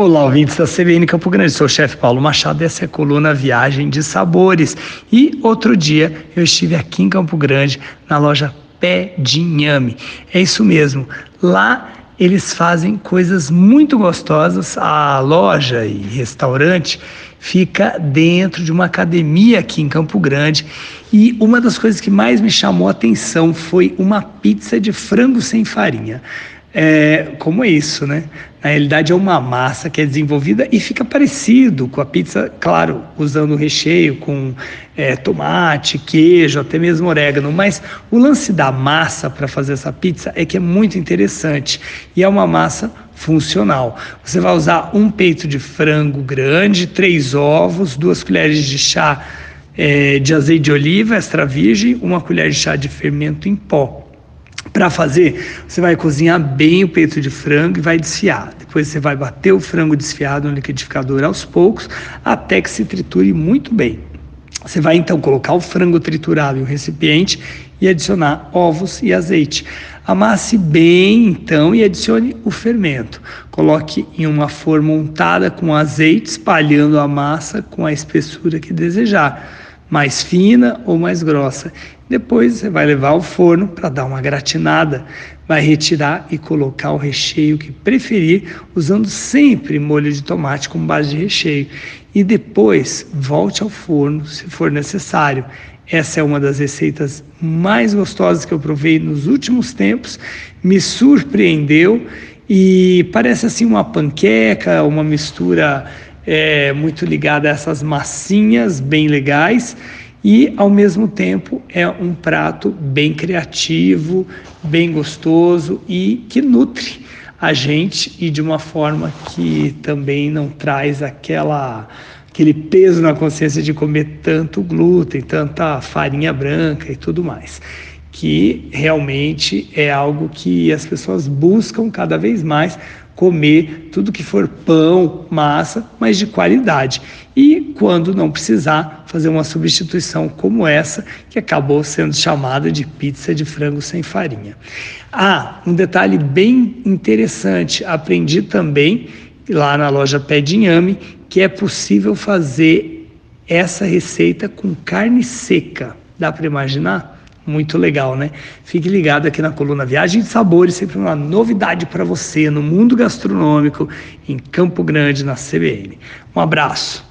Olá, ouvintes da CBN Campo Grande. Sou o chefe Paulo Machado e essa é a coluna Viagem de Sabores. E outro dia eu estive aqui em Campo Grande, na loja Pé de Inhame. É isso mesmo. Lá eles fazem coisas muito gostosas. A loja e restaurante fica dentro de uma academia aqui em Campo Grande. E uma das coisas que mais me chamou a atenção foi uma pizza de frango sem farinha é, como é isso, né? Na realidade é uma massa que é desenvolvida e fica parecido com a pizza, claro, usando o recheio com é, tomate, queijo, até mesmo orégano. Mas o lance da massa para fazer essa pizza é que é muito interessante e é uma massa funcional. Você vai usar um peito de frango grande, três ovos, duas colheres de chá é, de azeite de oliva extra virgem, uma colher de chá de fermento em pó para fazer, você vai cozinhar bem o peito de frango e vai desfiar. Depois você vai bater o frango desfiado no liquidificador aos poucos, até que se triture muito bem. Você vai então colocar o frango triturado em um recipiente e adicionar ovos e azeite. Amasse bem então e adicione o fermento. Coloque em uma forma untada com azeite, espalhando a massa com a espessura que desejar mais fina ou mais grossa. Depois você vai levar ao forno para dar uma gratinada, vai retirar e colocar o recheio que preferir, usando sempre molho de tomate como base de recheio. E depois volte ao forno se for necessário. Essa é uma das receitas mais gostosas que eu provei nos últimos tempos, me surpreendeu e parece assim uma panqueca, uma mistura é, muito ligada a essas massinhas bem legais e ao mesmo tempo é um prato bem criativo, bem gostoso e que nutre a gente e de uma forma que também não traz aquela aquele peso na consciência de comer tanto glúten, tanta farinha branca e tudo mais que realmente é algo que as pessoas buscam cada vez mais comer tudo que for pão, massa, mas de qualidade. E quando não precisar, fazer uma substituição como essa, que acabou sendo chamada de pizza de frango sem farinha. Ah, um detalhe bem interessante, aprendi também lá na loja Pé de Inhame que é possível fazer essa receita com carne seca. Dá para imaginar? Muito legal, né? Fique ligado aqui na coluna Viagem de Sabores, sempre uma novidade para você no mundo gastronômico em Campo Grande, na CBN. Um abraço.